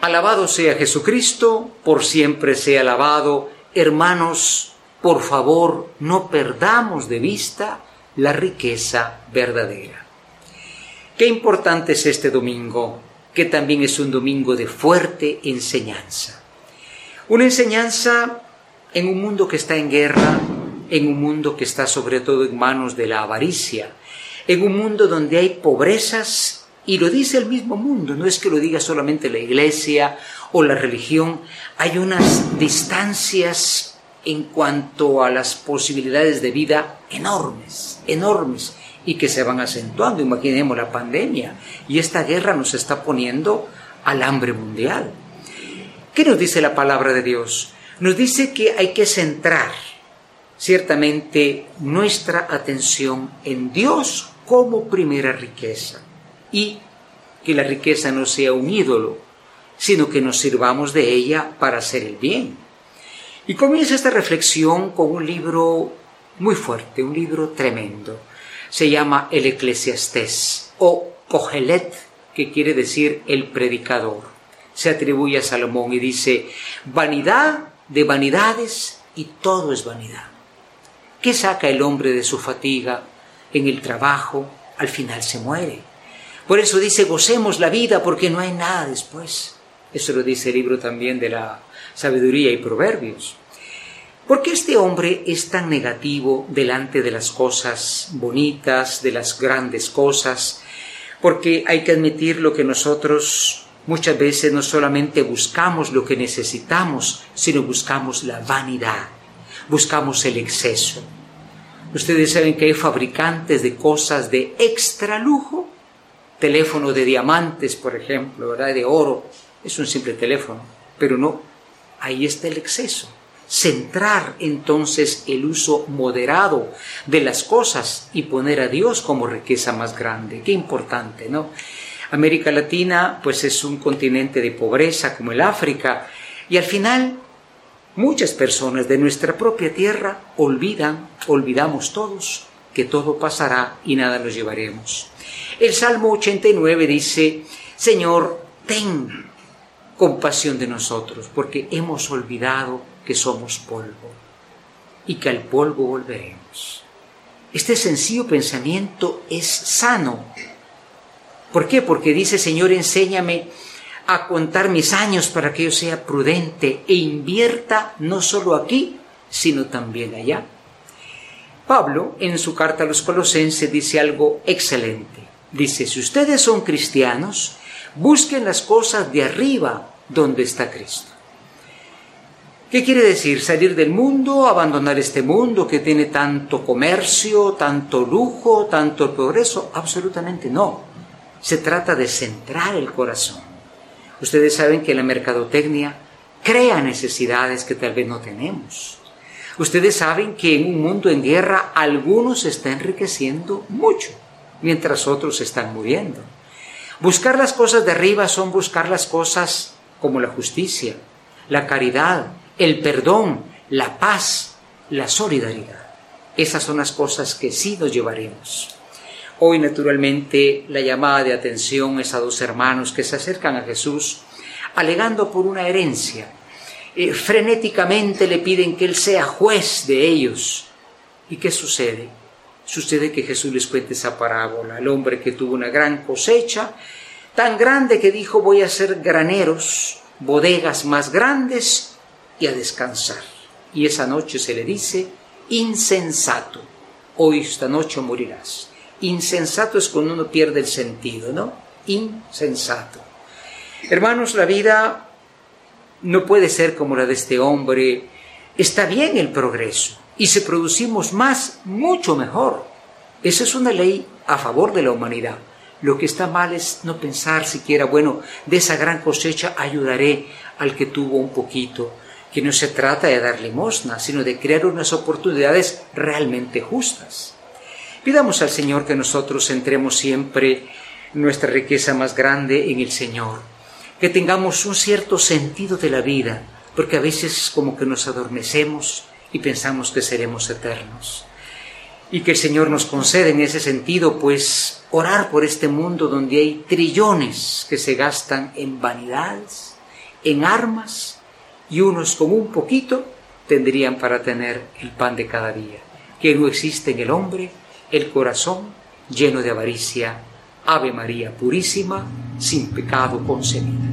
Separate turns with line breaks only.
Alabado sea Jesucristo, por siempre sea alabado. Hermanos, por favor, no perdamos de vista la riqueza verdadera. Qué importante es este domingo, que también es un domingo de fuerte enseñanza. Una enseñanza en un mundo que está en guerra, en un mundo que está sobre todo en manos de la avaricia, en un mundo donde hay pobrezas y lo dice el mismo mundo, no es que lo diga solamente la iglesia o la religión, hay unas distancias en cuanto a las posibilidades de vida enormes, enormes, y que se van acentuando. Imaginemos la pandemia y esta guerra nos está poniendo al hambre mundial. ¿Qué nos dice la palabra de Dios? Nos dice que hay que centrar ciertamente nuestra atención en Dios como primera riqueza y que la riqueza no sea un ídolo, sino que nos sirvamos de ella para hacer el bien. Y comienza esta reflexión con un libro muy fuerte, un libro tremendo. Se llama El Eclesiastés o Cogelet, que quiere decir el predicador. Se atribuye a Salomón y dice, vanidad de vanidades y todo es vanidad. ¿Qué saca el hombre de su fatiga en el trabajo? Al final se muere. Por eso dice, gocemos la vida porque no hay nada después. Eso lo dice el libro también de la sabiduría y proverbios. ¿Por qué este hombre es tan negativo delante de las cosas bonitas, de las grandes cosas? Porque hay que admitir lo que nosotros muchas veces no solamente buscamos lo que necesitamos, sino buscamos la vanidad, buscamos el exceso. Ustedes saben que hay fabricantes de cosas de extra lujo teléfono de diamantes, por ejemplo, ¿verdad? De oro, es un simple teléfono, pero no, ahí está el exceso. Centrar entonces el uso moderado de las cosas y poner a Dios como riqueza más grande. Qué importante, ¿no? América Latina, pues es un continente de pobreza como el África, y al final muchas personas de nuestra propia tierra olvidan, olvidamos todos, que todo pasará y nada nos llevaremos. El Salmo 89 dice, Señor, ten compasión de nosotros, porque hemos olvidado que somos polvo y que al polvo volveremos. Este sencillo pensamiento es sano. ¿Por qué? Porque dice, Señor, enséñame a contar mis años para que yo sea prudente e invierta no solo aquí, sino también allá. Pablo, en su carta a los colosenses, dice algo excelente. Dice, si ustedes son cristianos, busquen las cosas de arriba donde está Cristo. ¿Qué quiere decir? Salir del mundo, abandonar este mundo que tiene tanto comercio, tanto lujo, tanto progreso. Absolutamente no. Se trata de centrar el corazón. Ustedes saben que la mercadotecnia crea necesidades que tal vez no tenemos. Ustedes saben que en un mundo en guerra algunos se está enriqueciendo mucho mientras otros están muriendo. Buscar las cosas de arriba son buscar las cosas como la justicia, la caridad, el perdón, la paz, la solidaridad. Esas son las cosas que sí nos llevaremos. Hoy, naturalmente, la llamada de atención es a dos hermanos que se acercan a Jesús alegando por una herencia. Eh, frenéticamente le piden que Él sea juez de ellos. ¿Y qué sucede? Sucede que Jesús les cuenta esa parábola, el hombre que tuvo una gran cosecha, tan grande que dijo voy a hacer graneros, bodegas más grandes y a descansar. Y esa noche se le dice, insensato, hoy esta noche morirás. Insensato es cuando uno pierde el sentido, ¿no? Insensato. Hermanos, la vida no puede ser como la de este hombre. Está bien el progreso, y si producimos más, mucho mejor. Esa es una ley a favor de la humanidad. Lo que está mal es no pensar siquiera, bueno, de esa gran cosecha ayudaré al que tuvo un poquito, que no se trata de dar limosna, sino de crear unas oportunidades realmente justas. Pidamos al Señor que nosotros centremos siempre nuestra riqueza más grande en el Señor, que tengamos un cierto sentido de la vida, porque a veces como que nos adormecemos y pensamos que seremos eternos. Y que el Señor nos concede en ese sentido, pues, orar por este mundo donde hay trillones que se gastan en vanidades, en armas y unos con un poquito tendrían para tener el pan de cada día. Que no existe en el hombre el corazón lleno de avaricia. Ave María purísima, sin pecado concebida.